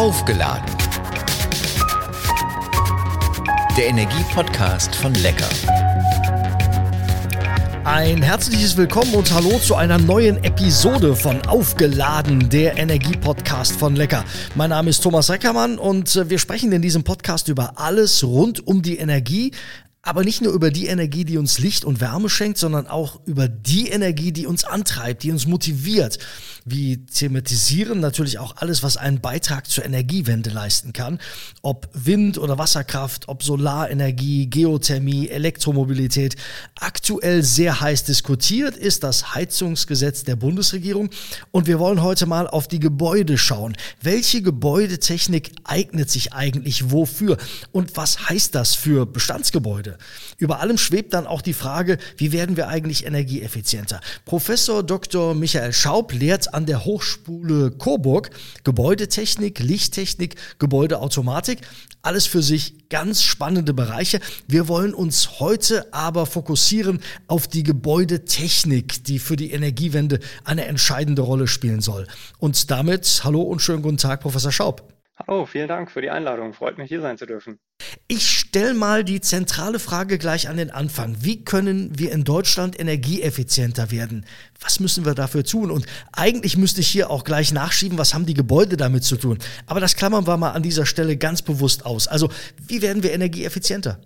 Aufgeladen. Der Energie-Podcast von Lecker. Ein herzliches Willkommen und Hallo zu einer neuen Episode von Aufgeladen, der Energie-Podcast von Lecker. Mein Name ist Thomas Reckermann und äh, wir sprechen in diesem Podcast über alles rund um die Energie, aber nicht nur über die Energie, die uns Licht und Wärme schenkt, sondern auch über die Energie, die uns antreibt, die uns motiviert. Wir thematisieren natürlich auch alles, was einen Beitrag zur Energiewende leisten kann. Ob Wind- oder Wasserkraft, ob Solarenergie, Geothermie, Elektromobilität. Aktuell sehr heiß diskutiert ist das Heizungsgesetz der Bundesregierung. Und wir wollen heute mal auf die Gebäude schauen. Welche Gebäudetechnik eignet sich eigentlich wofür? Und was heißt das für Bestandsgebäude? Gebäude. Über allem schwebt dann auch die Frage, wie werden wir eigentlich energieeffizienter? Professor Dr. Michael Schaub lehrt an der Hochschule Coburg Gebäudetechnik, Lichttechnik, Gebäudeautomatik. Alles für sich ganz spannende Bereiche. Wir wollen uns heute aber fokussieren auf die Gebäudetechnik, die für die Energiewende eine entscheidende Rolle spielen soll. Und damit hallo und schönen guten Tag, Professor Schaub. Hallo, vielen Dank für die Einladung. Freut mich, hier sein zu dürfen. Ich stelle mal die zentrale Frage gleich an den Anfang. Wie können wir in Deutschland energieeffizienter werden? Was müssen wir dafür tun? Und eigentlich müsste ich hier auch gleich nachschieben, was haben die Gebäude damit zu tun? Aber das klammern wir mal an dieser Stelle ganz bewusst aus. Also, wie werden wir energieeffizienter?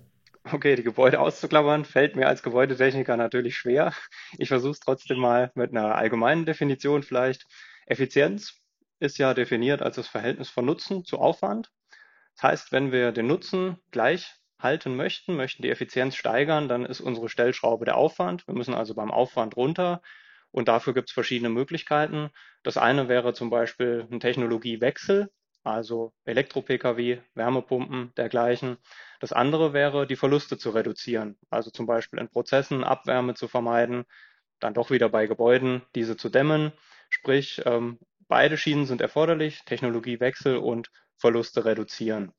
Okay, die Gebäude auszuklammern, fällt mir als Gebäudetechniker natürlich schwer. Ich versuche es trotzdem mal mit einer allgemeinen Definition vielleicht. Effizienz ist ja definiert als das Verhältnis von Nutzen zu Aufwand. Das heißt, wenn wir den Nutzen gleich halten möchten, möchten die Effizienz steigern, dann ist unsere Stellschraube der Aufwand. Wir müssen also beim Aufwand runter und dafür gibt es verschiedene Möglichkeiten. Das eine wäre zum Beispiel ein Technologiewechsel, also Elektro-Pkw, Wärmepumpen, dergleichen. Das andere wäre, die Verluste zu reduzieren, also zum Beispiel in Prozessen Abwärme zu vermeiden, dann doch wieder bei Gebäuden diese zu dämmen, sprich ähm, Beide Schienen sind erforderlich, Technologiewechsel und Verluste reduzieren.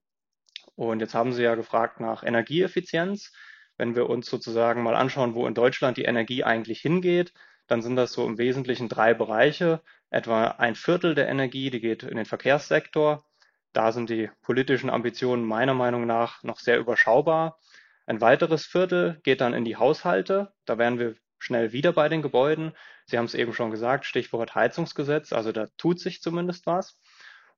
Und jetzt haben Sie ja gefragt nach Energieeffizienz. Wenn wir uns sozusagen mal anschauen, wo in Deutschland die Energie eigentlich hingeht, dann sind das so im Wesentlichen drei Bereiche. Etwa ein Viertel der Energie, die geht in den Verkehrssektor. Da sind die politischen Ambitionen meiner Meinung nach noch sehr überschaubar. Ein weiteres Viertel geht dann in die Haushalte. Da werden wir schnell wieder bei den Gebäuden. Sie haben es eben schon gesagt, Stichwort Heizungsgesetz, also da tut sich zumindest was.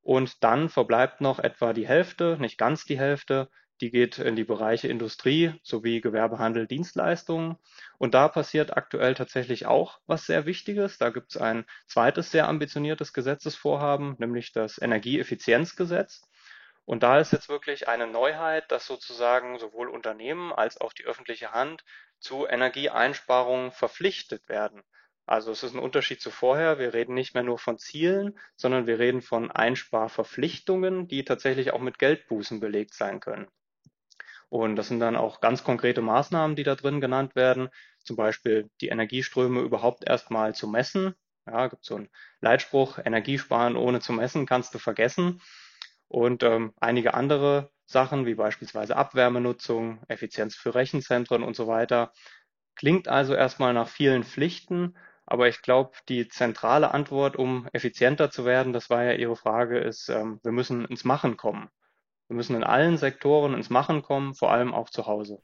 Und dann verbleibt noch etwa die Hälfte, nicht ganz die Hälfte, die geht in die Bereiche Industrie sowie Gewerbehandel, Dienstleistungen. Und da passiert aktuell tatsächlich auch was sehr Wichtiges. Da gibt es ein zweites sehr ambitioniertes Gesetzesvorhaben, nämlich das Energieeffizienzgesetz. Und da ist jetzt wirklich eine Neuheit, dass sozusagen sowohl Unternehmen als auch die öffentliche Hand zu Energieeinsparungen verpflichtet werden. Also es ist ein Unterschied zu vorher. Wir reden nicht mehr nur von Zielen, sondern wir reden von Einsparverpflichtungen, die tatsächlich auch mit Geldbußen belegt sein können. Und das sind dann auch ganz konkrete Maßnahmen, die da drin genannt werden. Zum Beispiel die Energieströme überhaupt erstmal zu messen. Ja, gibt so einen Leitspruch, Energiesparen ohne zu messen kannst du vergessen. Und ähm, einige andere Sachen, wie beispielsweise Abwärmenutzung, Effizienz für Rechenzentren und so weiter. Klingt also erstmal nach vielen Pflichten, aber ich glaube, die zentrale Antwort, um effizienter zu werden, das war ja Ihre Frage, ist, ähm, wir müssen ins Machen kommen. Wir müssen in allen Sektoren ins Machen kommen, vor allem auch zu Hause.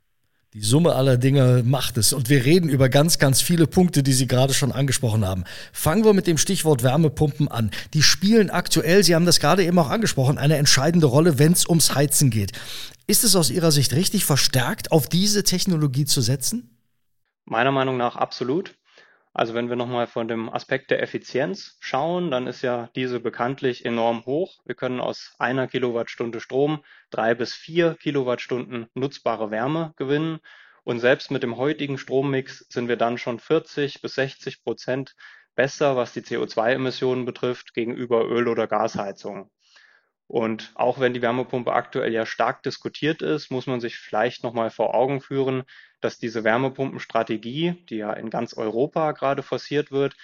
Die Summe aller Dinge macht es. Und wir reden über ganz, ganz viele Punkte, die Sie gerade schon angesprochen haben. Fangen wir mit dem Stichwort Wärmepumpen an. Die spielen aktuell, Sie haben das gerade eben auch angesprochen, eine entscheidende Rolle, wenn es ums Heizen geht. Ist es aus Ihrer Sicht richtig, verstärkt auf diese Technologie zu setzen? Meiner Meinung nach absolut. Also wenn wir nochmal von dem Aspekt der Effizienz schauen, dann ist ja diese bekanntlich enorm hoch. Wir können aus einer Kilowattstunde Strom drei bis vier Kilowattstunden nutzbare Wärme gewinnen. Und selbst mit dem heutigen Strommix sind wir dann schon 40 bis 60 Prozent besser, was die CO2-Emissionen betrifft, gegenüber Öl- oder Gasheizungen. Und auch wenn die Wärmepumpe aktuell ja stark diskutiert ist, muss man sich vielleicht nochmal vor Augen führen, dass diese Wärmepumpenstrategie, die ja in ganz Europa gerade forciert wird,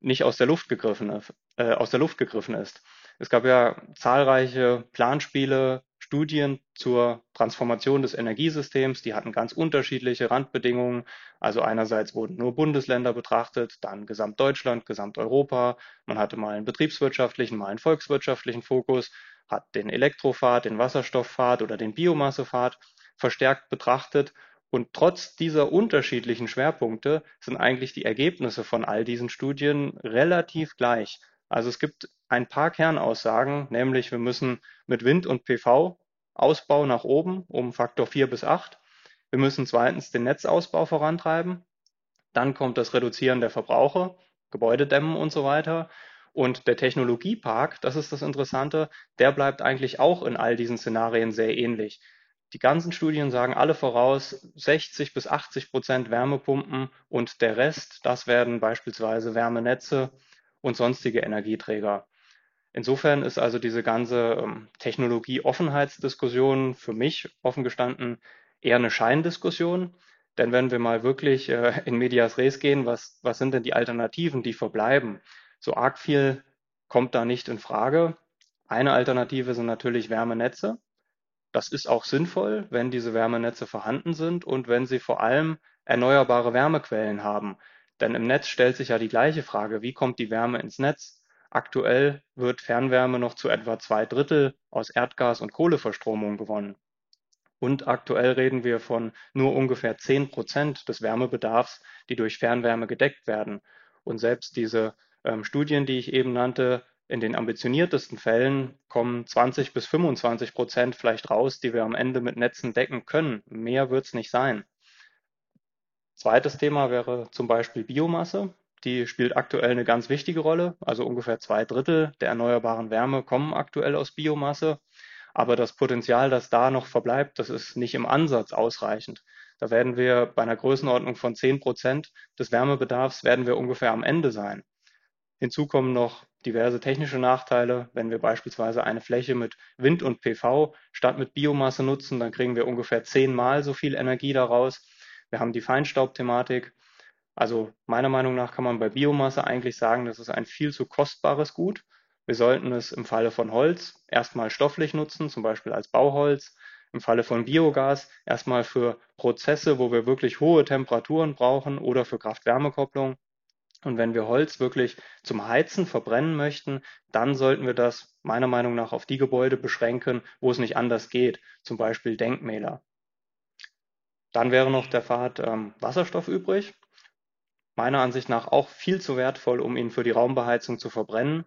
nicht aus der Luft gegriffen, äh, aus der Luft gegriffen ist. Es gab ja zahlreiche Planspiele, Studien zur Transformation des Energiesystems, die hatten ganz unterschiedliche Randbedingungen. Also einerseits wurden nur Bundesländer betrachtet, dann Gesamtdeutschland, Gesamteuropa. Man hatte mal einen betriebswirtschaftlichen, mal einen volkswirtschaftlichen Fokus. hat den Elektropfad, den Wasserstoffpfad oder den Biomassepfad verstärkt betrachtet. Und trotz dieser unterschiedlichen Schwerpunkte sind eigentlich die Ergebnisse von all diesen Studien relativ gleich. Also es gibt ein paar Kernaussagen, nämlich wir müssen mit Wind und PV Ausbau nach oben um Faktor 4 bis 8. Wir müssen zweitens den Netzausbau vorantreiben. Dann kommt das Reduzieren der Verbraucher, Gebäudedämmen und so weiter. Und der Technologiepark, das ist das Interessante, der bleibt eigentlich auch in all diesen Szenarien sehr ähnlich. Die ganzen Studien sagen alle voraus 60 bis 80 Prozent Wärmepumpen und der Rest, das werden beispielsweise Wärmenetze und sonstige Energieträger. Insofern ist also diese ganze ähm, Technologie-Offenheitsdiskussion für mich offen gestanden eher eine Scheindiskussion. Denn wenn wir mal wirklich äh, in Medias Res gehen, was, was sind denn die Alternativen, die verbleiben? So arg viel kommt da nicht in Frage. Eine Alternative sind natürlich Wärmenetze. Das ist auch sinnvoll, wenn diese Wärmenetze vorhanden sind und wenn sie vor allem erneuerbare Wärmequellen haben. Denn im Netz stellt sich ja die gleiche Frage, wie kommt die Wärme ins Netz? Aktuell wird Fernwärme noch zu etwa zwei Drittel aus Erdgas und Kohleverstromung gewonnen. Und aktuell reden wir von nur ungefähr zehn Prozent des Wärmebedarfs, die durch Fernwärme gedeckt werden. Und selbst diese ähm, Studien, die ich eben nannte, in den ambitioniertesten Fällen kommen 20 bis 25 Prozent vielleicht raus, die wir am Ende mit Netzen decken können. Mehr wird es nicht sein. Zweites Thema wäre zum Beispiel Biomasse. Die spielt aktuell eine ganz wichtige Rolle. Also ungefähr zwei Drittel der erneuerbaren Wärme kommen aktuell aus Biomasse. Aber das Potenzial, das da noch verbleibt, das ist nicht im Ansatz ausreichend. Da werden wir bei einer Größenordnung von 10 Prozent des Wärmebedarfs werden wir ungefähr am Ende sein. Hinzu kommen noch diverse technische Nachteile. Wenn wir beispielsweise eine Fläche mit Wind und PV statt mit Biomasse nutzen, dann kriegen wir ungefähr zehnmal so viel Energie daraus. Wir haben die Feinstaubthematik. Also meiner Meinung nach kann man bei Biomasse eigentlich sagen, das ist ein viel zu kostbares Gut. Wir sollten es im Falle von Holz erstmal stofflich nutzen, zum Beispiel als Bauholz. Im Falle von Biogas erstmal für Prozesse, wo wir wirklich hohe Temperaturen brauchen oder für Kraft-Wärme-Kopplung. Und wenn wir Holz wirklich zum Heizen verbrennen möchten, dann sollten wir das meiner Meinung nach auf die Gebäude beschränken, wo es nicht anders geht, zum Beispiel Denkmäler. Dann wäre noch der Pfad ähm, Wasserstoff übrig. Meiner Ansicht nach auch viel zu wertvoll, um ihn für die Raumbeheizung zu verbrennen.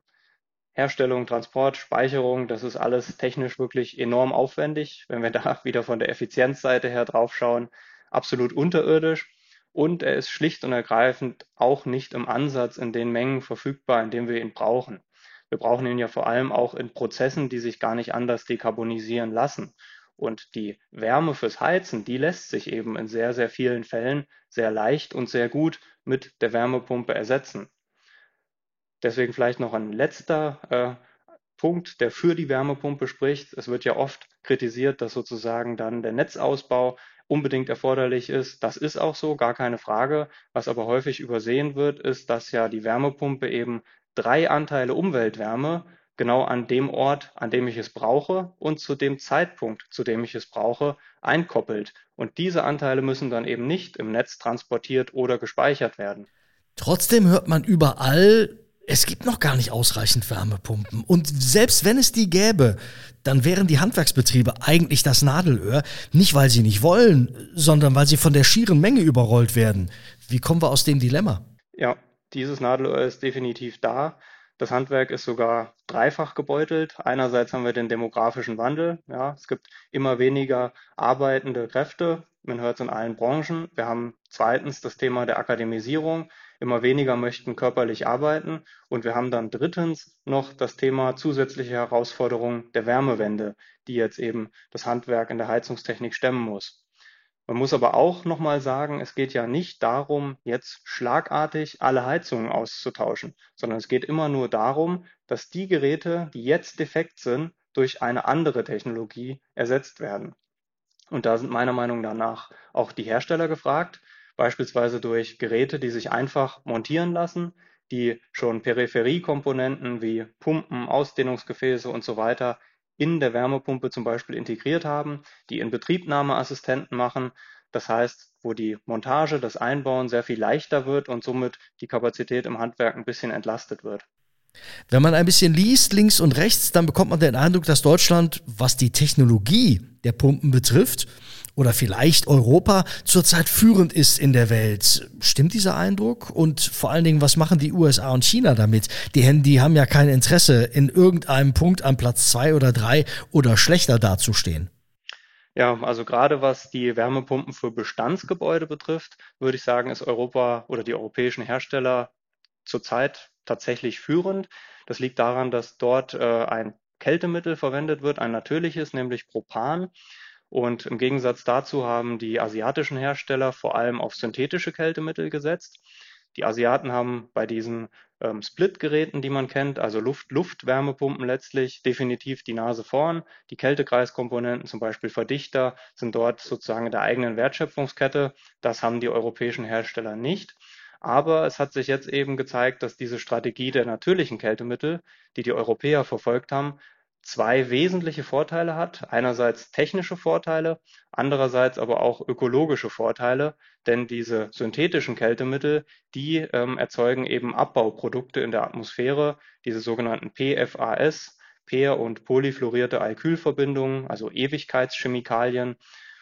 Herstellung, Transport, Speicherung, das ist alles technisch wirklich enorm aufwendig. Wenn wir da wieder von der Effizienzseite her draufschauen, absolut unterirdisch und er ist schlicht und ergreifend auch nicht im Ansatz in den Mengen verfügbar, in denen wir ihn brauchen. Wir brauchen ihn ja vor allem auch in Prozessen, die sich gar nicht anders dekarbonisieren lassen. Und die Wärme fürs Heizen, die lässt sich eben in sehr, sehr vielen Fällen sehr leicht und sehr gut mit der Wärmepumpe ersetzen. Deswegen vielleicht noch ein letzter äh, Punkt, der für die Wärmepumpe spricht. Es wird ja oft kritisiert, dass sozusagen dann der Netzausbau unbedingt erforderlich ist. Das ist auch so, gar keine Frage. Was aber häufig übersehen wird, ist, dass ja die Wärmepumpe eben drei Anteile Umweltwärme genau an dem Ort, an dem ich es brauche und zu dem Zeitpunkt, zu dem ich es brauche, einkoppelt. Und diese Anteile müssen dann eben nicht im Netz transportiert oder gespeichert werden. Trotzdem hört man überall, es gibt noch gar nicht ausreichend Wärmepumpen. Und selbst wenn es die gäbe, dann wären die Handwerksbetriebe eigentlich das Nadelöhr, nicht weil sie nicht wollen, sondern weil sie von der schieren Menge überrollt werden. Wie kommen wir aus dem Dilemma? Ja, dieses Nadelöhr ist definitiv da. Das Handwerk ist sogar dreifach gebeutelt. Einerseits haben wir den demografischen Wandel. Ja, es gibt immer weniger arbeitende Kräfte. Man hört es in allen Branchen. Wir haben zweitens das Thema der Akademisierung immer weniger möchten körperlich arbeiten. Und wir haben dann drittens noch das Thema zusätzliche Herausforderungen der Wärmewende, die jetzt eben das Handwerk in der Heizungstechnik stemmen muss. Man muss aber auch nochmal sagen, es geht ja nicht darum, jetzt schlagartig alle Heizungen auszutauschen, sondern es geht immer nur darum, dass die Geräte, die jetzt defekt sind, durch eine andere Technologie ersetzt werden. Und da sind meiner Meinung nach auch die Hersteller gefragt, beispielsweise durch Geräte, die sich einfach montieren lassen, die schon Peripheriekomponenten wie Pumpen, Ausdehnungsgefäße und so weiter in der Wärmepumpe zum Beispiel integriert haben, die Inbetriebnahmeassistenten machen. Das heißt, wo die Montage, das Einbauen sehr viel leichter wird und somit die Kapazität im Handwerk ein bisschen entlastet wird. Wenn man ein bisschen liest, links und rechts, dann bekommt man den Eindruck, dass Deutschland, was die Technologie der Pumpen betrifft, oder vielleicht Europa zurzeit führend ist in der Welt. Stimmt dieser Eindruck? Und vor allen Dingen, was machen die USA und China damit? Die, die haben ja kein Interesse, in irgendeinem Punkt an Platz zwei oder drei oder schlechter dazustehen. Ja, also gerade was die Wärmepumpen für Bestandsgebäude betrifft, würde ich sagen, ist Europa oder die europäischen Hersteller zurzeit tatsächlich führend. Das liegt daran, dass dort äh, ein Kältemittel verwendet wird, ein natürliches, nämlich Propan. Und im Gegensatz dazu haben die asiatischen Hersteller vor allem auf synthetische Kältemittel gesetzt. Die Asiaten haben bei diesen ähm, Split-Geräten, die man kennt, also Luft-Luft-Wärmepumpen letztlich definitiv die Nase vorn. Die Kältekreiskomponenten, zum Beispiel Verdichter, sind dort sozusagen in der eigenen Wertschöpfungskette. Das haben die europäischen Hersteller nicht. Aber es hat sich jetzt eben gezeigt, dass diese Strategie der natürlichen Kältemittel, die die Europäer verfolgt haben, zwei wesentliche Vorteile hat. Einerseits technische Vorteile, andererseits aber auch ökologische Vorteile, denn diese synthetischen Kältemittel, die ähm, erzeugen eben Abbauprodukte in der Atmosphäre, diese sogenannten PFAS, Peer- und polyfluorierte Alkylverbindungen, also Ewigkeitschemikalien.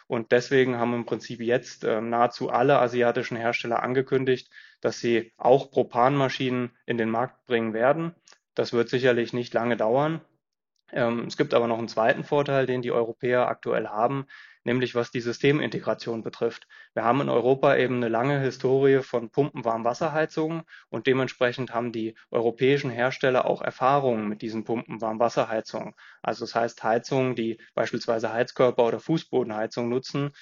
Und deswegen haben im Prinzip jetzt äh, nahezu alle asiatischen Hersteller angekündigt, dass sie auch Propanmaschinen in den Markt bringen werden. Das wird sicherlich nicht lange dauern. Ähm, es gibt aber noch einen zweiten Vorteil, den die Europäer aktuell haben, nämlich was die Systemintegration betrifft. Wir haben in Europa eben eine lange Historie von Pumpenwarmwasserheizungen und dementsprechend haben die europäischen Hersteller auch Erfahrungen mit diesen Pumpenwarmwasserheizungen. Also das heißt Heizungen, die beispielsweise Heizkörper oder Fußbodenheizung nutzen.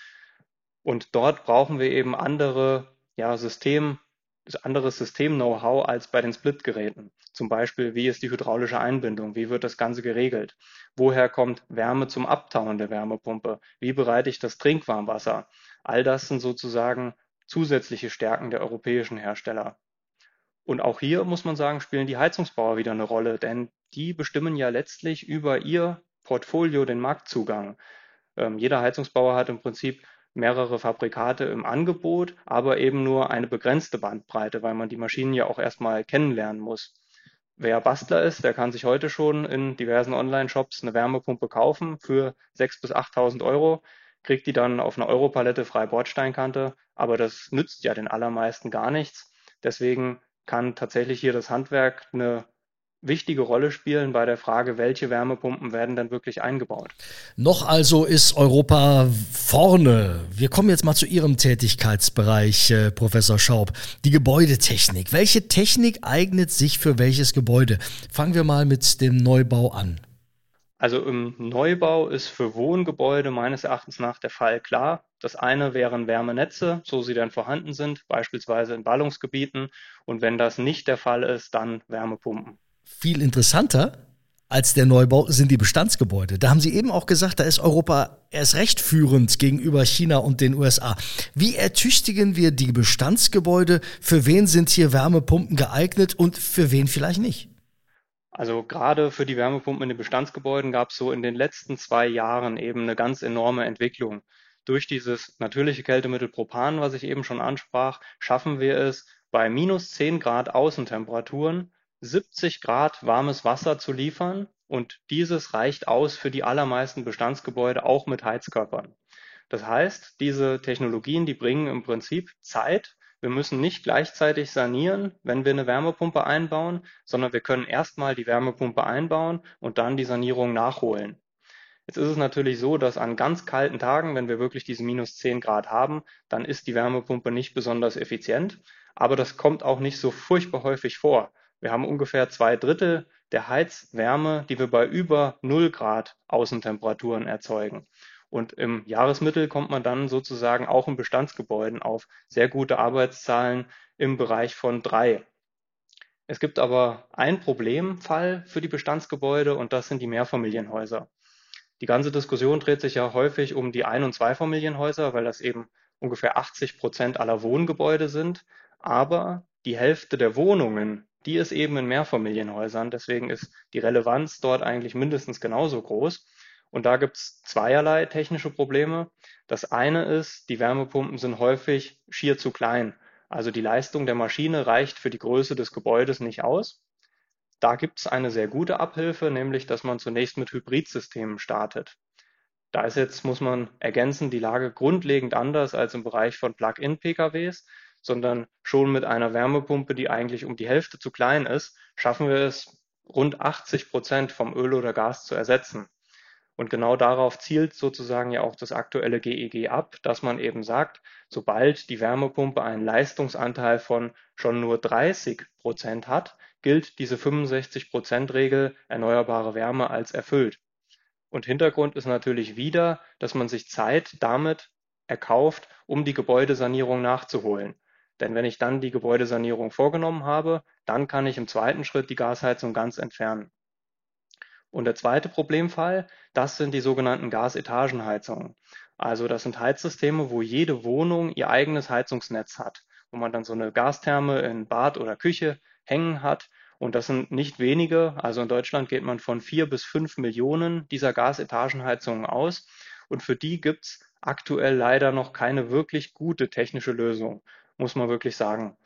Und dort brauchen wir eben andere ja, System, anderes System-Know-how als bei den Split-Geräten. Zum Beispiel, wie ist die hydraulische Einbindung? Wie wird das Ganze geregelt? Woher kommt Wärme zum Abtauen der Wärmepumpe? Wie bereite ich das Trinkwarmwasser? All das sind sozusagen zusätzliche Stärken der europäischen Hersteller. Und auch hier muss man sagen, spielen die Heizungsbauer wieder eine Rolle, denn die bestimmen ja letztlich über ihr Portfolio den Marktzugang. Ähm, jeder Heizungsbauer hat im Prinzip mehrere Fabrikate im Angebot, aber eben nur eine begrenzte Bandbreite, weil man die Maschinen ja auch erstmal kennenlernen muss. Wer Bastler ist, der kann sich heute schon in diversen Online-Shops eine Wärmepumpe kaufen für 6.000 bis 8.000 Euro, kriegt die dann auf einer Europalette frei Bordsteinkante, aber das nützt ja den allermeisten gar nichts. Deswegen kann tatsächlich hier das Handwerk eine wichtige Rolle spielen bei der Frage, welche Wärmepumpen werden denn wirklich eingebaut. Noch also ist Europa vorne. Wir kommen jetzt mal zu Ihrem Tätigkeitsbereich, äh, Professor Schaub. Die Gebäudetechnik. Welche Technik eignet sich für welches Gebäude? Fangen wir mal mit dem Neubau an. Also im Neubau ist für Wohngebäude meines Erachtens nach der Fall klar. Das eine wären Wärmenetze, so sie dann vorhanden sind, beispielsweise in Ballungsgebieten. Und wenn das nicht der Fall ist, dann Wärmepumpen. Viel interessanter als der Neubau sind die Bestandsgebäude. Da haben Sie eben auch gesagt, da ist Europa erst recht führend gegenüber China und den USA. Wie ertüchtigen wir die Bestandsgebäude? Für wen sind hier Wärmepumpen geeignet und für wen vielleicht nicht? Also gerade für die Wärmepumpen in den Bestandsgebäuden gab es so in den letzten zwei Jahren eben eine ganz enorme Entwicklung. Durch dieses natürliche Kältemittel Propan, was ich eben schon ansprach, schaffen wir es, bei minus 10 Grad Außentemperaturen 70 Grad warmes Wasser zu liefern und dieses reicht aus für die allermeisten Bestandsgebäude auch mit Heizkörpern. Das heißt, diese Technologien, die bringen im Prinzip Zeit. Wir müssen nicht gleichzeitig sanieren, wenn wir eine Wärmepumpe einbauen, sondern wir können erstmal die Wärmepumpe einbauen und dann die Sanierung nachholen. Jetzt ist es natürlich so, dass an ganz kalten Tagen, wenn wir wirklich diese minus 10 Grad haben, dann ist die Wärmepumpe nicht besonders effizient. Aber das kommt auch nicht so furchtbar häufig vor. Wir haben ungefähr zwei Drittel der Heizwärme, die wir bei über 0 Grad Außentemperaturen erzeugen. Und im Jahresmittel kommt man dann sozusagen auch in Bestandsgebäuden auf sehr gute Arbeitszahlen im Bereich von drei. Es gibt aber ein Problemfall für die Bestandsgebäude und das sind die Mehrfamilienhäuser. Die ganze Diskussion dreht sich ja häufig um die Ein- und Zweifamilienhäuser, weil das eben ungefähr 80 Prozent aller Wohngebäude sind. Aber die Hälfte der Wohnungen, die ist eben in Mehrfamilienhäusern. Deswegen ist die Relevanz dort eigentlich mindestens genauso groß. Und da gibt es zweierlei technische Probleme. Das eine ist, die Wärmepumpen sind häufig schier zu klein. Also die Leistung der Maschine reicht für die Größe des Gebäudes nicht aus. Da gibt es eine sehr gute Abhilfe, nämlich dass man zunächst mit Hybridsystemen startet. Da ist jetzt, muss man ergänzen, die Lage grundlegend anders als im Bereich von Plug-in-PKWs, sondern schon mit einer Wärmepumpe, die eigentlich um die Hälfte zu klein ist, schaffen wir es, rund 80 Prozent vom Öl oder Gas zu ersetzen. Und genau darauf zielt sozusagen ja auch das aktuelle GEG e ab, dass man eben sagt, sobald die Wärmepumpe einen Leistungsanteil von schon nur 30 Prozent hat, gilt diese 65 Prozent Regel erneuerbare Wärme als erfüllt. Und Hintergrund ist natürlich wieder, dass man sich Zeit damit erkauft, um die Gebäudesanierung nachzuholen. Denn wenn ich dann die Gebäudesanierung vorgenommen habe, dann kann ich im zweiten Schritt die Gasheizung ganz entfernen. Und der zweite Problemfall, das sind die sogenannten Gasetagenheizungen. Also das sind Heizsysteme, wo jede Wohnung ihr eigenes Heizungsnetz hat, wo man dann so eine Gastherme in Bad oder Küche hängen hat. Und das sind nicht wenige. Also in Deutschland geht man von vier bis fünf Millionen dieser Gasetagenheizungen aus. Und für die gibt's aktuell leider noch keine wirklich gute technische Lösung, muss man wirklich sagen.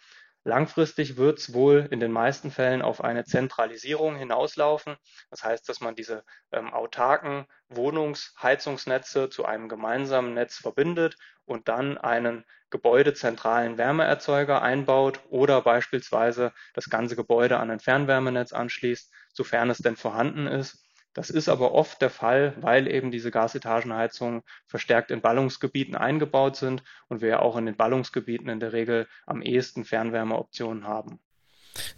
Langfristig wird es wohl in den meisten Fällen auf eine Zentralisierung hinauslaufen. Das heißt, dass man diese ähm, autarken Wohnungsheizungsnetze zu einem gemeinsamen Netz verbindet und dann einen gebäudezentralen Wärmeerzeuger einbaut oder beispielsweise das ganze Gebäude an ein Fernwärmenetz anschließt, sofern es denn vorhanden ist. Das ist aber oft der Fall, weil eben diese Gasetagenheizungen verstärkt in Ballungsgebieten eingebaut sind und wir ja auch in den Ballungsgebieten in der Regel am ehesten Fernwärmeoptionen haben.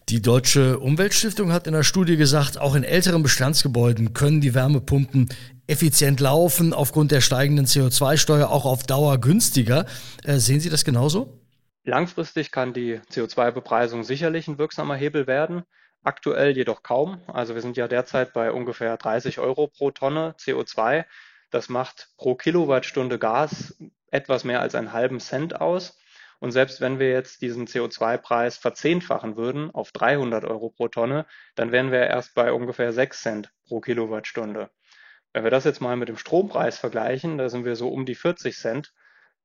Die Deutsche Umweltstiftung hat in der Studie gesagt, auch in älteren Bestandsgebäuden können die Wärmepumpen effizient laufen, aufgrund der steigenden CO2-Steuer auch auf Dauer günstiger. Äh, sehen Sie das genauso? Langfristig kann die CO2-Bepreisung sicherlich ein wirksamer Hebel werden. Aktuell jedoch kaum. Also wir sind ja derzeit bei ungefähr 30 Euro pro Tonne CO2. Das macht pro Kilowattstunde Gas etwas mehr als einen halben Cent aus. Und selbst wenn wir jetzt diesen CO2-Preis verzehnfachen würden auf 300 Euro pro Tonne, dann wären wir erst bei ungefähr 6 Cent pro Kilowattstunde. Wenn wir das jetzt mal mit dem Strompreis vergleichen, da sind wir so um die 40 Cent,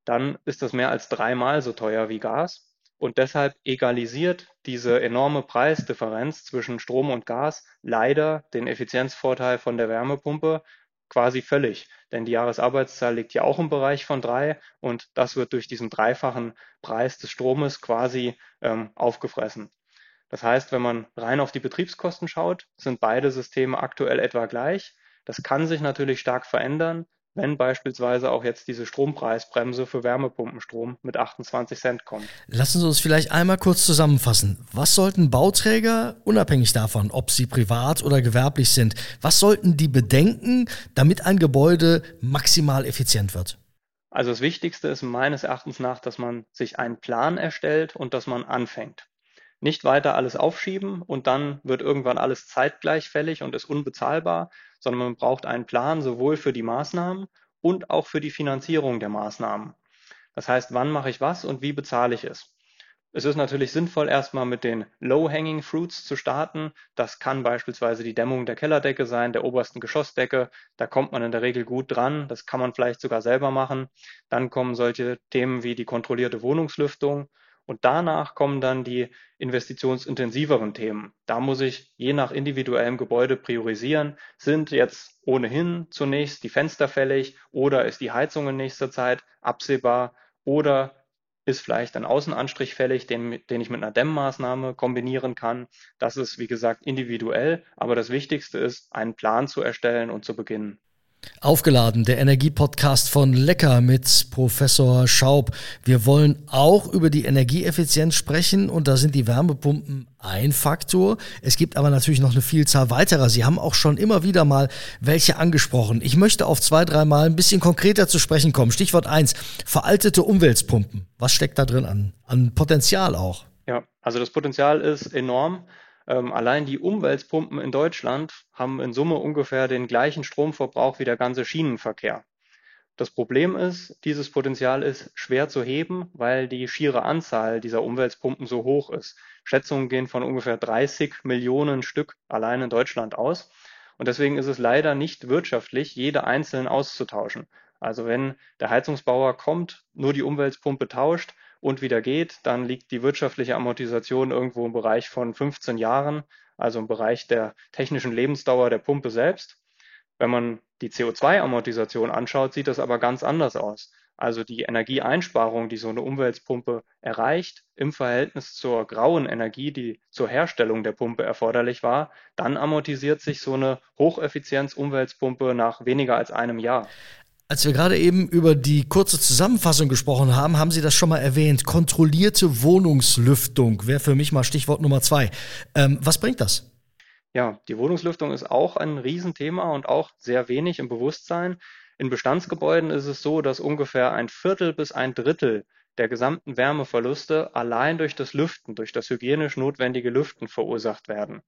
dann ist das mehr als dreimal so teuer wie Gas. Und deshalb egalisiert diese enorme Preisdifferenz zwischen Strom und Gas leider den Effizienzvorteil von der Wärmepumpe quasi völlig. Denn die Jahresarbeitszahl liegt ja auch im Bereich von drei und das wird durch diesen dreifachen Preis des Stromes quasi ähm, aufgefressen. Das heißt, wenn man rein auf die Betriebskosten schaut, sind beide Systeme aktuell etwa gleich. Das kann sich natürlich stark verändern wenn beispielsweise auch jetzt diese Strompreisbremse für Wärmepumpenstrom mit 28 Cent kommt. Lassen Sie uns vielleicht einmal kurz zusammenfassen. Was sollten Bauträger, unabhängig davon, ob sie privat oder gewerblich sind, was sollten die bedenken, damit ein Gebäude maximal effizient wird? Also das Wichtigste ist meines Erachtens nach, dass man sich einen Plan erstellt und dass man anfängt. Nicht weiter alles aufschieben und dann wird irgendwann alles zeitgleich fällig und ist unbezahlbar, sondern man braucht einen Plan sowohl für die Maßnahmen und auch für die Finanzierung der Maßnahmen. Das heißt, wann mache ich was und wie bezahle ich es? Es ist natürlich sinnvoll, erstmal mit den Low-Hanging Fruits zu starten. Das kann beispielsweise die Dämmung der Kellerdecke sein, der obersten Geschossdecke. Da kommt man in der Regel gut dran. Das kann man vielleicht sogar selber machen. Dann kommen solche Themen wie die kontrollierte Wohnungslüftung und danach kommen dann die investitionsintensiveren Themen. Da muss ich je nach individuellem Gebäude priorisieren. Sind jetzt ohnehin zunächst die Fenster fällig oder ist die Heizung in nächster Zeit absehbar oder ist vielleicht ein Außenanstrich fällig, den, den ich mit einer Dämmmaßnahme kombinieren kann. Das ist, wie gesagt, individuell, aber das Wichtigste ist, einen Plan zu erstellen und zu beginnen. Aufgeladen, der Energiepodcast von Lecker mit Professor Schaub. Wir wollen auch über die Energieeffizienz sprechen und da sind die Wärmepumpen ein Faktor. Es gibt aber natürlich noch eine Vielzahl weiterer. Sie haben auch schon immer wieder mal welche angesprochen. Ich möchte auf zwei, drei Mal ein bisschen konkreter zu sprechen kommen. Stichwort eins: veraltete Umweltpumpen. Was steckt da drin an, an Potenzial auch? Ja, also das Potenzial ist enorm. Ähm, allein die Umweltpumpen in Deutschland haben in Summe ungefähr den gleichen Stromverbrauch wie der ganze Schienenverkehr. Das Problem ist, dieses Potenzial ist schwer zu heben, weil die schiere Anzahl dieser Umweltpumpen so hoch ist. Schätzungen gehen von ungefähr 30 Millionen Stück allein in Deutschland aus. Und deswegen ist es leider nicht wirtschaftlich, jede einzeln auszutauschen. Also wenn der Heizungsbauer kommt, nur die Umweltpumpe tauscht, und wieder geht, dann liegt die wirtschaftliche Amortisation irgendwo im Bereich von 15 Jahren. also im Bereich der technischen Lebensdauer der Pumpe selbst. Wenn man die CO2-Amortisation anschaut, sieht das aber ganz anders aus. Also die Energieeinsparung, die so eine Umweltpumpe erreicht, im Verhältnis zur grauen Energie, die zur Herstellung der Pumpe erforderlich war, dann amortisiert sich so eine Hocheffizienz-Umweltpumpe nach weniger als einem Jahr. Als wir gerade eben über die kurze Zusammenfassung gesprochen haben, haben Sie das schon mal erwähnt. Kontrollierte Wohnungslüftung wäre für mich mal Stichwort Nummer zwei. Ähm, was bringt das? Ja, die Wohnungslüftung ist auch ein Riesenthema und auch sehr wenig im Bewusstsein. In Bestandsgebäuden ist es so, dass ungefähr ein Viertel bis ein Drittel der gesamten Wärmeverluste allein durch das Lüften, durch das hygienisch notwendige Lüften verursacht werden.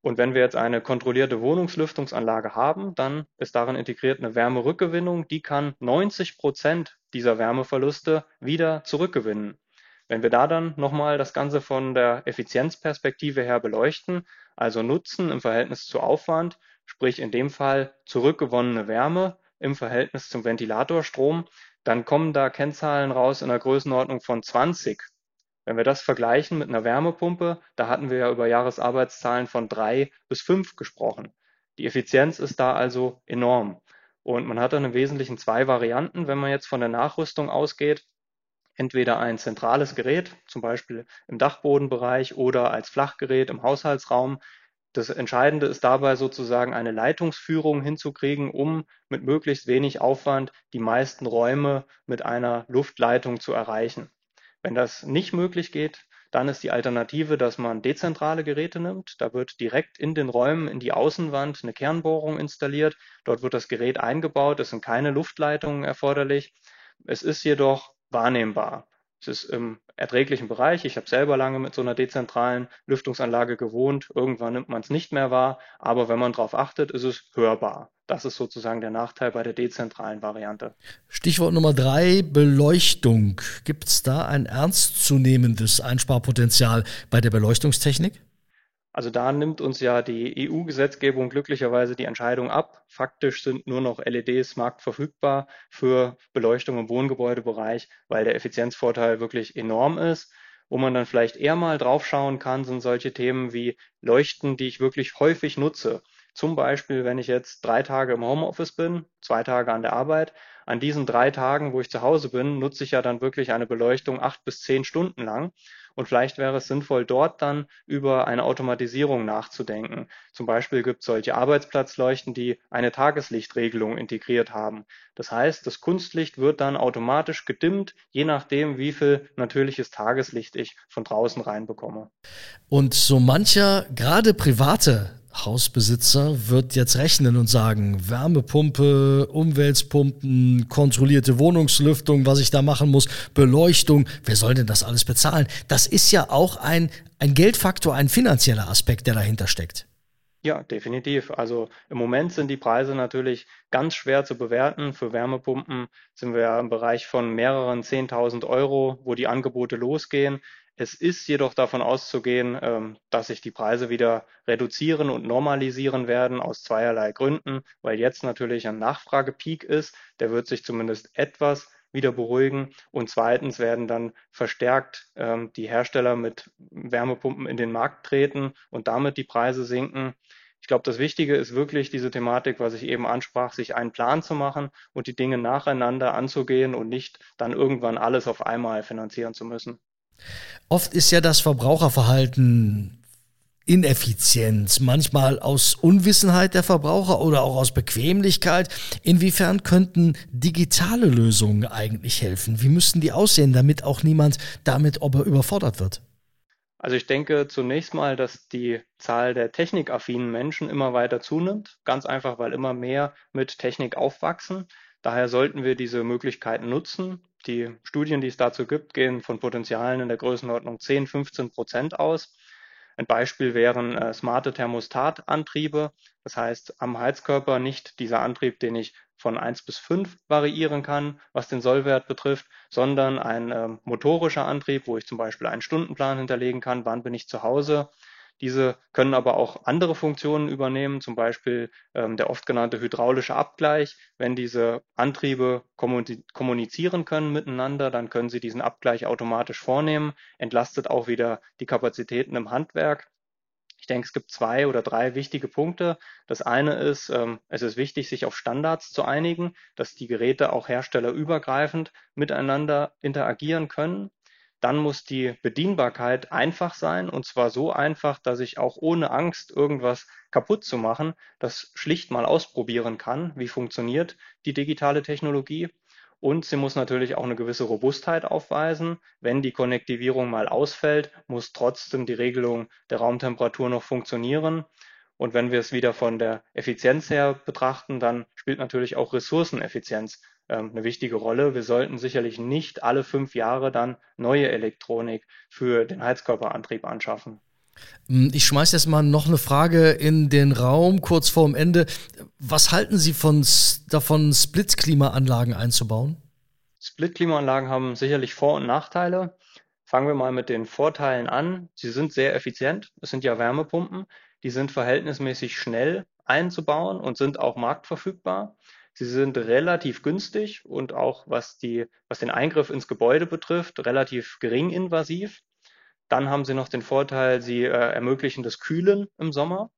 Und wenn wir jetzt eine kontrollierte Wohnungslüftungsanlage haben, dann ist darin integriert eine Wärmerückgewinnung, die kann 90 Prozent dieser Wärmeverluste wieder zurückgewinnen. Wenn wir da dann nochmal das Ganze von der Effizienzperspektive her beleuchten, also Nutzen im Verhältnis zu Aufwand, sprich in dem Fall zurückgewonnene Wärme im Verhältnis zum Ventilatorstrom, dann kommen da Kennzahlen raus in der Größenordnung von 20. Wenn wir das vergleichen mit einer Wärmepumpe, da hatten wir ja über Jahresarbeitszahlen von drei bis fünf gesprochen. Die Effizienz ist da also enorm. Und man hat dann im Wesentlichen zwei Varianten, wenn man jetzt von der Nachrüstung ausgeht entweder ein zentrales Gerät, zum Beispiel im Dachbodenbereich oder als Flachgerät im Haushaltsraum. Das Entscheidende ist dabei sozusagen eine Leitungsführung hinzukriegen, um mit möglichst wenig Aufwand die meisten Räume mit einer Luftleitung zu erreichen. Wenn das nicht möglich geht, dann ist die Alternative, dass man dezentrale Geräte nimmt. Da wird direkt in den Räumen in die Außenwand eine Kernbohrung installiert. Dort wird das Gerät eingebaut. Es sind keine Luftleitungen erforderlich. Es ist jedoch wahrnehmbar. Es ist im erträglichen Bereich. Ich habe selber lange mit so einer dezentralen Lüftungsanlage gewohnt. Irgendwann nimmt man es nicht mehr wahr, aber wenn man darauf achtet, ist es hörbar. Das ist sozusagen der Nachteil bei der dezentralen Variante. Stichwort Nummer drei, Beleuchtung. Gibt es da ein ernstzunehmendes Einsparpotenzial bei der Beleuchtungstechnik? Also da nimmt uns ja die EU-Gesetzgebung glücklicherweise die Entscheidung ab. Faktisch sind nur noch LEDs marktverfügbar für Beleuchtung im Wohngebäudebereich, weil der Effizienzvorteil wirklich enorm ist. Wo man dann vielleicht eher mal draufschauen kann, sind solche Themen wie Leuchten, die ich wirklich häufig nutze. Zum Beispiel, wenn ich jetzt drei Tage im Homeoffice bin, zwei Tage an der Arbeit. An diesen drei Tagen, wo ich zu Hause bin, nutze ich ja dann wirklich eine Beleuchtung acht bis zehn Stunden lang. Und vielleicht wäre es sinnvoll, dort dann über eine Automatisierung nachzudenken. Zum Beispiel gibt es solche Arbeitsplatzleuchten, die eine Tageslichtregelung integriert haben. Das heißt, das Kunstlicht wird dann automatisch gedimmt, je nachdem, wie viel natürliches Tageslicht ich von draußen reinbekomme. Und so mancher, gerade private Hausbesitzer wird jetzt rechnen und sagen, Wärmepumpe, Umweltpumpen, kontrollierte Wohnungslüftung, was ich da machen muss, Beleuchtung, wer soll denn das alles bezahlen? Das ist ja auch ein, ein Geldfaktor, ein finanzieller Aspekt, der dahinter steckt. Ja, definitiv. Also im Moment sind die Preise natürlich ganz schwer zu bewerten. Für Wärmepumpen sind wir ja im Bereich von mehreren 10.000 Euro, wo die Angebote losgehen. Es ist jedoch davon auszugehen, ähm, dass sich die Preise wieder reduzieren und normalisieren werden aus zweierlei Gründen, weil jetzt natürlich ein Nachfragepeak ist. Der wird sich zumindest etwas wieder beruhigen. Und zweitens werden dann verstärkt ähm, die Hersteller mit Wärmepumpen in den Markt treten und damit die Preise sinken. Ich glaube, das Wichtige ist wirklich diese Thematik, was ich eben ansprach, sich einen Plan zu machen und die Dinge nacheinander anzugehen und nicht dann irgendwann alles auf einmal finanzieren zu müssen. Oft ist ja das Verbraucherverhalten ineffizient, manchmal aus Unwissenheit der Verbraucher oder auch aus Bequemlichkeit. Inwiefern könnten digitale Lösungen eigentlich helfen? Wie müssten die aussehen, damit auch niemand damit überfordert wird? Also ich denke zunächst mal, dass die Zahl der technikaffinen Menschen immer weiter zunimmt. Ganz einfach, weil immer mehr mit Technik aufwachsen. Daher sollten wir diese Möglichkeiten nutzen. Die Studien, die es dazu gibt, gehen von Potenzialen in der Größenordnung 10, 15 Prozent aus. Ein Beispiel wären äh, smarte Thermostatantriebe. Das heißt, am Heizkörper nicht dieser Antrieb, den ich von 1 bis 5 variieren kann, was den Sollwert betrifft, sondern ein äh, motorischer Antrieb, wo ich zum Beispiel einen Stundenplan hinterlegen kann, wann bin ich zu Hause, diese können aber auch andere Funktionen übernehmen, zum Beispiel ähm, der oft genannte hydraulische Abgleich. Wenn diese Antriebe kommunizieren können miteinander, dann können sie diesen Abgleich automatisch vornehmen, entlastet auch wieder die Kapazitäten im Handwerk. Ich denke, es gibt zwei oder drei wichtige Punkte. Das eine ist, ähm, es ist wichtig, sich auf Standards zu einigen, dass die Geräte auch herstellerübergreifend miteinander interagieren können. Dann muss die Bedienbarkeit einfach sein und zwar so einfach, dass ich auch ohne Angst, irgendwas kaputt zu machen, das schlicht mal ausprobieren kann, wie funktioniert die digitale Technologie. Und sie muss natürlich auch eine gewisse Robustheit aufweisen. Wenn die Konnektivierung mal ausfällt, muss trotzdem die Regelung der Raumtemperatur noch funktionieren. Und wenn wir es wieder von der Effizienz her betrachten, dann spielt natürlich auch Ressourceneffizienz eine wichtige Rolle. Wir sollten sicherlich nicht alle fünf Jahre dann neue Elektronik für den Heizkörperantrieb anschaffen. Hm, ich schmeiße jetzt mal noch eine Frage in den Raum kurz vorm Ende. Was halten Sie von, davon, Split-Klimaanlagen einzubauen? Split-Klimaanlagen haben sicherlich Vor- und Nachteile. Fangen wir mal mit den Vorteilen an. Sie sind sehr effizient. Es sind ja Wärmepumpen. Die sind verhältnismäßig schnell einzubauen und sind auch marktverfügbar. Sie sind relativ günstig und auch was die, was den Eingriff ins Gebäude betrifft, relativ gering invasiv. Dann haben sie noch den Vorteil, sie äh, ermöglichen das Kühlen im Sommer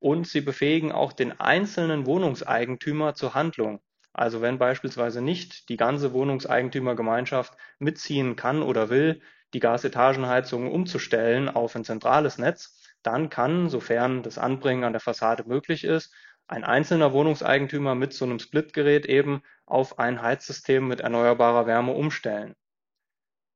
und sie befähigen auch den einzelnen Wohnungseigentümer zur Handlung. Also wenn beispielsweise nicht die ganze Wohnungseigentümergemeinschaft mitziehen kann oder will, die Gasetagenheizung umzustellen auf ein zentrales Netz, dann kann, sofern das Anbringen an der Fassade möglich ist, ein einzelner Wohnungseigentümer mit so einem Splitgerät eben auf ein Heizsystem mit erneuerbarer Wärme umstellen.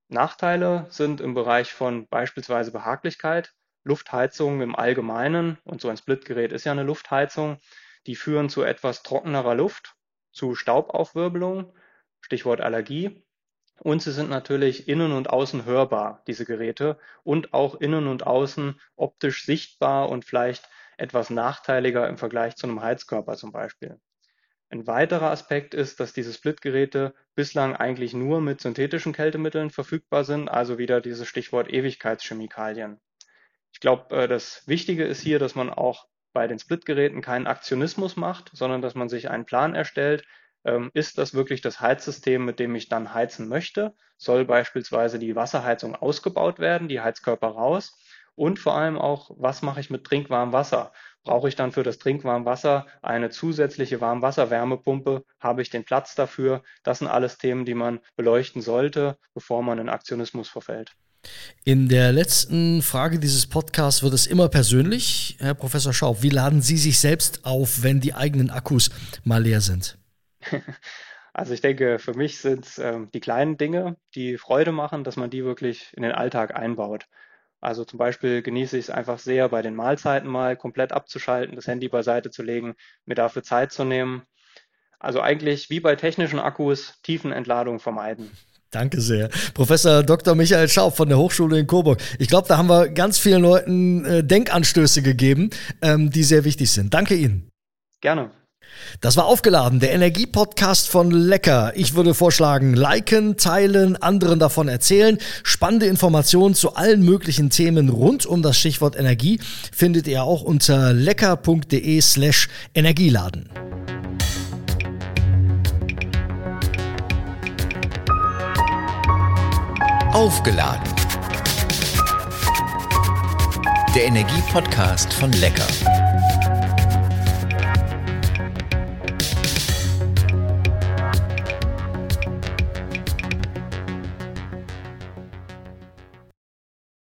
Nachteile sind im Bereich von beispielsweise Behaglichkeit, Luftheizungen im Allgemeinen, und so ein Splitgerät ist ja eine Luftheizung, die führen zu etwas trockenerer Luft, zu Staubaufwirbelung, Stichwort Allergie. Und sie sind natürlich innen und außen hörbar, diese Geräte, und auch innen und außen optisch sichtbar und vielleicht etwas nachteiliger im Vergleich zu einem Heizkörper zum Beispiel. Ein weiterer Aspekt ist, dass diese Splitgeräte bislang eigentlich nur mit synthetischen Kältemitteln verfügbar sind, also wieder dieses Stichwort Ewigkeitschemikalien. Ich glaube, äh, das Wichtige ist hier, dass man auch bei den Splitgeräten keinen Aktionismus macht, sondern dass man sich einen Plan erstellt. Ähm, ist das wirklich das Heizsystem, mit dem ich dann heizen möchte? Soll beispielsweise die Wasserheizung ausgebaut werden, die Heizkörper raus? Und vor allem auch, was mache ich mit trinkwarmem Wasser? Brauche ich dann für das trinkwarme Wasser eine zusätzliche Warmwasserwärmepumpe? Habe ich den Platz dafür? Das sind alles Themen, die man beleuchten sollte, bevor man in Aktionismus verfällt. In der letzten Frage dieses Podcasts wird es immer persönlich. Herr Professor Schaub, wie laden Sie sich selbst auf, wenn die eigenen Akkus mal leer sind? Also ich denke, für mich sind es ähm, die kleinen Dinge, die Freude machen, dass man die wirklich in den Alltag einbaut. Also zum Beispiel genieße ich es einfach sehr, bei den Mahlzeiten mal komplett abzuschalten, das Handy beiseite zu legen, mir dafür Zeit zu nehmen. Also eigentlich wie bei technischen Akkus Tiefenentladung vermeiden. Danke sehr. Professor Dr. Michael Schaub von der Hochschule in Coburg. Ich glaube, da haben wir ganz vielen Leuten äh, Denkanstöße gegeben, ähm, die sehr wichtig sind. Danke Ihnen. Gerne. Das war aufgeladen, der Energiepodcast von Lecker. Ich würde vorschlagen, liken, teilen, anderen davon erzählen. Spannende Informationen zu allen möglichen Themen rund um das Stichwort Energie findet ihr auch unter lecker.de slash Energieladen. Aufgeladen. Der Energiepodcast von Lecker.